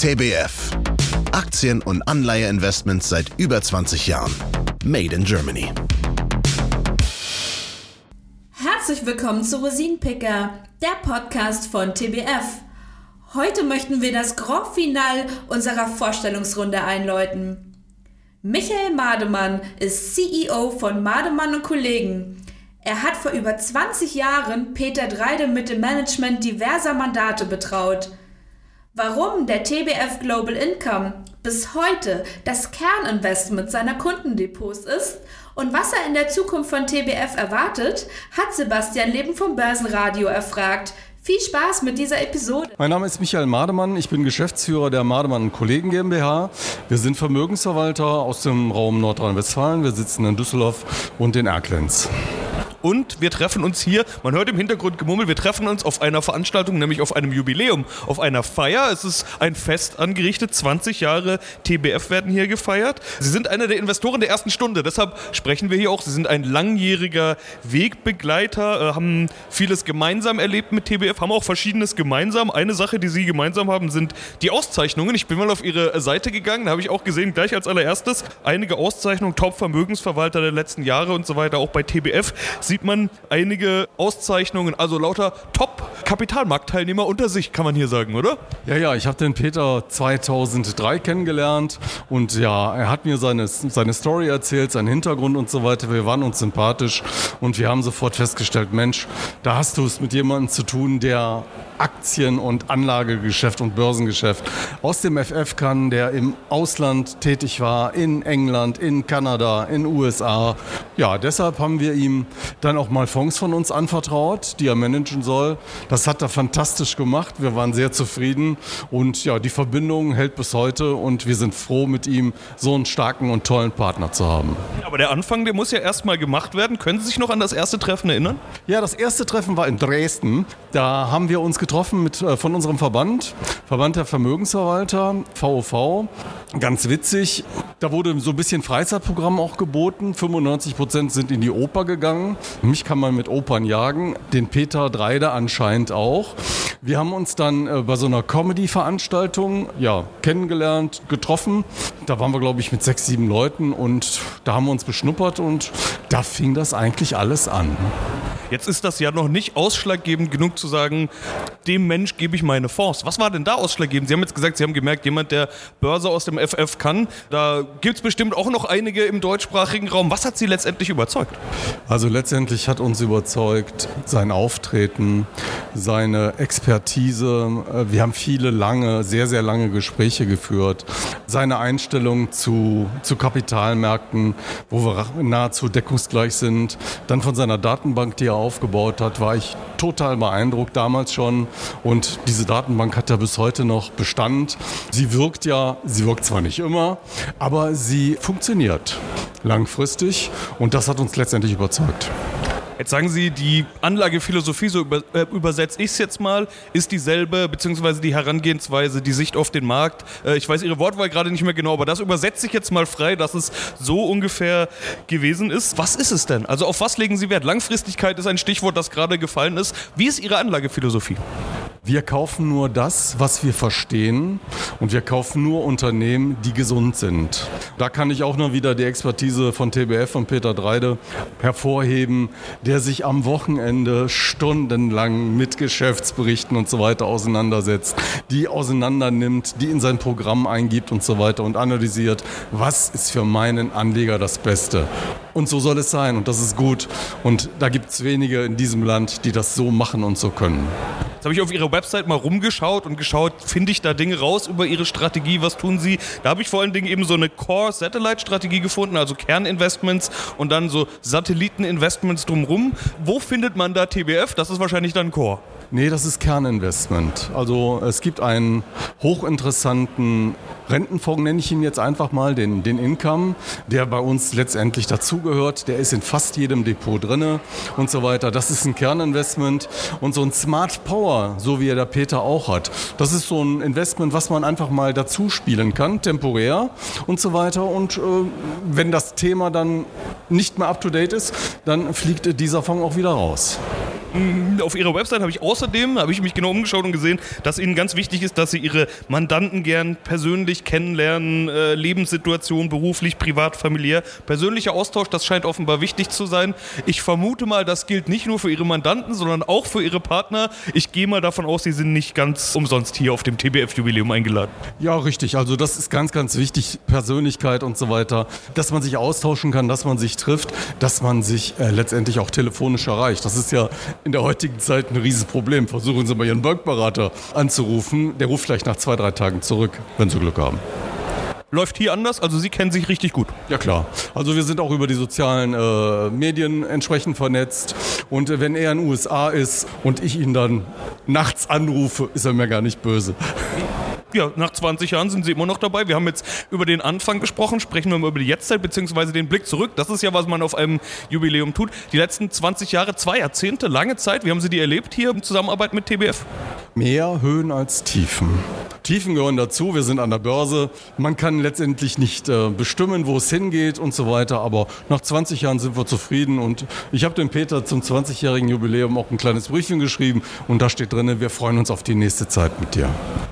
TBF. Aktien- und Anleiheinvestments seit über 20 Jahren. Made in Germany. Herzlich willkommen zu Rosinenpicker, der Podcast von TBF. Heute möchten wir das Grand Final unserer Vorstellungsrunde einläuten. Michael Mademann ist CEO von Mademann und Kollegen. Er hat vor über 20 Jahren Peter Dreide mit dem Management diverser Mandate betraut. Warum der TBF Global Income bis heute das Kerninvestment seiner Kundendepots ist und was er in der Zukunft von TBF erwartet, hat Sebastian Leben vom Börsenradio erfragt. Viel Spaß mit dieser Episode. Mein Name ist Michael Mademann, ich bin Geschäftsführer der Mademann Kollegen GmbH. Wir sind Vermögensverwalter aus dem Raum Nordrhein-Westfalen. Wir sitzen in Düsseldorf und in Erklenz. Und wir treffen uns hier, man hört im Hintergrund gemummelt, wir treffen uns auf einer Veranstaltung, nämlich auf einem Jubiläum, auf einer Feier. Es ist ein Fest angerichtet, 20 Jahre TBF werden hier gefeiert. Sie sind einer der Investoren der ersten Stunde, deshalb sprechen wir hier auch. Sie sind ein langjähriger Wegbegleiter, äh, haben vieles gemeinsam erlebt mit TBF, haben auch verschiedenes gemeinsam. Eine Sache, die Sie gemeinsam haben, sind die Auszeichnungen. Ich bin mal auf Ihre Seite gegangen, da habe ich auch gesehen, gleich als allererstes, einige Auszeichnungen, Top-Vermögensverwalter der letzten Jahre und so weiter, auch bei TBF sieht man einige Auszeichnungen, also lauter Top-Kapitalmarktteilnehmer unter sich, kann man hier sagen, oder? Ja, ja, ich habe den Peter 2003 kennengelernt und ja, er hat mir seine, seine Story erzählt, seinen Hintergrund und so weiter. Wir waren uns sympathisch und wir haben sofort festgestellt, Mensch, da hast du es mit jemandem zu tun, der Aktien- und Anlagegeschäft und Börsengeschäft aus dem FF kann, der im Ausland tätig war, in England, in Kanada, in USA. Ja, deshalb haben wir ihm dann auch mal Fonds von uns anvertraut, die er managen soll. Das hat er fantastisch gemacht. Wir waren sehr zufrieden und ja, die Verbindung hält bis heute und wir sind froh mit ihm so einen starken und tollen Partner zu haben. Aber der Anfang, der muss ja erstmal gemacht werden. Können Sie sich noch an das erste Treffen erinnern? Ja, das erste Treffen war in Dresden. Da haben wir uns getroffen mit, äh, von unserem Verband, Verband der Vermögensverwalter, VOV. Ganz witzig. Da wurde so ein bisschen Freizeitprogramm auch geboten. 95 Prozent sind in die Oper gegangen. Mich kann man mit Opern jagen. Den Peter Dreide anscheinend auch. Wir haben uns dann äh, bei so einer Comedy-Veranstaltung ja, kennengelernt, getroffen. Da waren wir, glaube ich, mit sechs, sieben Leuten und da haben wir uns beschnuppert und da fing das eigentlich alles an. Jetzt ist das ja noch nicht ausschlaggebend genug zu sagen, dem Mensch gebe ich meine Fonds. Was war denn da ausschlaggebend? Sie haben jetzt gesagt, Sie haben gemerkt, jemand, der Börse aus dem FF kann, da gibt es bestimmt auch noch einige im deutschsprachigen Raum. Was hat Sie letztendlich überzeugt? Also letztendlich hat uns überzeugt sein Auftreten, seine Expertise. Wir haben viele lange, sehr, sehr lange Gespräche geführt. Seine Einstellung zu, zu Kapitalmärkten, wo wir nahezu deckungsgleich sind. Dann von seiner Datenbank, die er aufgebaut hat, war ich total beeindruckt damals schon. Und diese Datenbank hat ja bis heute noch Bestand. Sie wirkt ja, sie wirkt zwar nicht immer, aber sie funktioniert langfristig und das hat uns letztendlich überzeugt. Jetzt sagen Sie, die Anlagephilosophie, so über, äh, übersetze ich es jetzt mal, ist dieselbe, beziehungsweise die Herangehensweise, die Sicht auf den Markt. Äh, ich weiß Ihre Wortwahl gerade nicht mehr genau, aber das übersetze ich jetzt mal frei, dass es so ungefähr gewesen ist. Was ist es denn? Also auf was legen Sie Wert? Langfristigkeit ist ein Stichwort, das gerade gefallen ist. Wie ist Ihre Anlagephilosophie? Wir kaufen nur das, was wir verstehen und wir kaufen nur Unternehmen, die gesund sind. Da kann ich auch noch wieder die Expertise von TBF und Peter Dreide hervorheben, der sich am Wochenende stundenlang mit Geschäftsberichten und so weiter auseinandersetzt, die auseinandernimmt, die in sein Programm eingibt und so weiter und analysiert, was ist für meinen Anleger das Beste. Und so soll es sein und das ist gut. Und da gibt es wenige in diesem Land, die das so machen und so können. Jetzt habe ich auf Ihrer Website mal rumgeschaut und geschaut, finde ich da Dinge raus über Ihre Strategie, was tun Sie? Da habe ich vor allen Dingen eben so eine Core-Satellite-Strategie gefunden, also Kerninvestments und dann so Satelliteninvestments drumherum. Wo findet man da TBF? Das ist wahrscheinlich dann Core. Nee, das ist Kerninvestment. Also es gibt einen hochinteressanten Rentenfonds, nenne ich ihn jetzt einfach mal, den, den Income, der bei uns letztendlich dazugehört. Der ist in fast jedem Depot drinne und so weiter. Das ist ein Kerninvestment. Und so ein Smart Power, so wie er der Peter auch hat, das ist so ein Investment, was man einfach mal dazu spielen kann, temporär und so weiter. Und äh, wenn das Thema dann nicht mehr up-to-date ist, dann fliegt dieser Fonds auch wieder raus. Mm, Auf ihrer Website habe ich außerdem, habe ich mich genau umgeschaut und gesehen, dass ihnen ganz wichtig ist, dass sie ihre Mandanten gern persönlich kennenlernen, äh, Lebenssituation, beruflich, privat, familiär. Persönlicher Austausch, das scheint offenbar wichtig zu sein. Ich vermute mal, das gilt nicht nur für ihre Mandanten, sondern auch für ihre Partner. Ich gehe mal davon aus, sie sind nicht ganz umsonst hier auf dem TBF-Jubiläum eingeladen. Ja, richtig. Also das ist ganz, ganz wichtig. Persönlichkeit und so weiter. Dass man sich austauschen kann, dass man sich trifft, dass man sich äh, letztendlich auch telefonisch erreicht. Das ist ja in der heutigen Zeit ein Riesenproblem. Versuchen Sie mal Ihren Bankberater anzurufen. Der ruft vielleicht nach zwei, drei Tagen zurück, wenn Sie Glück haben. Läuft hier anders, also Sie kennen sich richtig gut. Ja klar. Also wir sind auch über die sozialen äh, Medien entsprechend vernetzt. Und äh, wenn er in den USA ist und ich ihn dann nachts anrufe, ist er mir gar nicht böse. Ja, nach 20 Jahren sind sie immer noch dabei. Wir haben jetzt über den Anfang gesprochen, sprechen wir mal über die Jetztzeit beziehungsweise den Blick zurück. Das ist ja, was man auf einem Jubiläum tut. Die letzten 20 Jahre, zwei Jahrzehnte, lange Zeit. Wie haben Sie die erlebt hier in Zusammenarbeit mit TBF? Mehr Höhen als Tiefen. Tiefen gehören dazu, wir sind an der Börse. Man kann letztendlich nicht äh, bestimmen, wo es hingeht und so weiter, aber nach 20 Jahren sind wir zufrieden und ich habe dem Peter zum 20-jährigen Jubiläum auch ein kleines Briefchen geschrieben und da steht drin, wir freuen uns auf die nächste Zeit mit dir.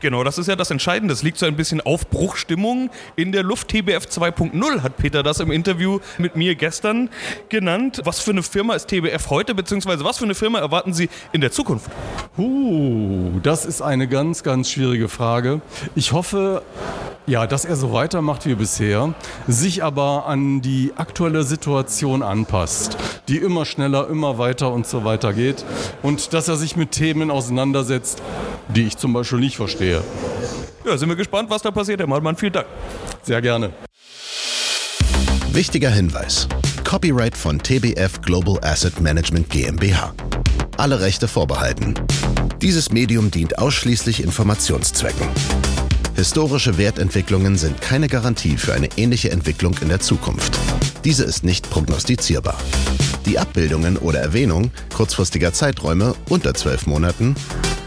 Genau, das ist ja das Entscheidende. Es liegt so ein bisschen Aufbruchstimmung in der Luft. TBF 2.0 hat Peter das im Interview mit mir gestern genannt. Was für eine Firma ist TBF heute, beziehungsweise was für eine Firma erwarten Sie in der Zukunft? Uh, das ist eine ganz, ganz schwierige Frage. Ich hoffe, ja, dass er so weitermacht wie bisher, sich aber an die aktuelle Situation anpasst, die immer schneller, immer weiter und so weiter geht und dass er sich mit Themen auseinandersetzt, die ich zum Beispiel nicht verstehe. Ja, sind wir gespannt, was da passiert, Herr Malmann. Vielen Dank. Sehr gerne. Wichtiger Hinweis. Copyright von TBF Global Asset Management GmbH. Alle Rechte vorbehalten. Dieses Medium dient ausschließlich Informationszwecken. Historische Wertentwicklungen sind keine Garantie für eine ähnliche Entwicklung in der Zukunft. Diese ist nicht prognostizierbar. Die Abbildungen oder Erwähnung kurzfristiger Zeiträume unter zwölf Monaten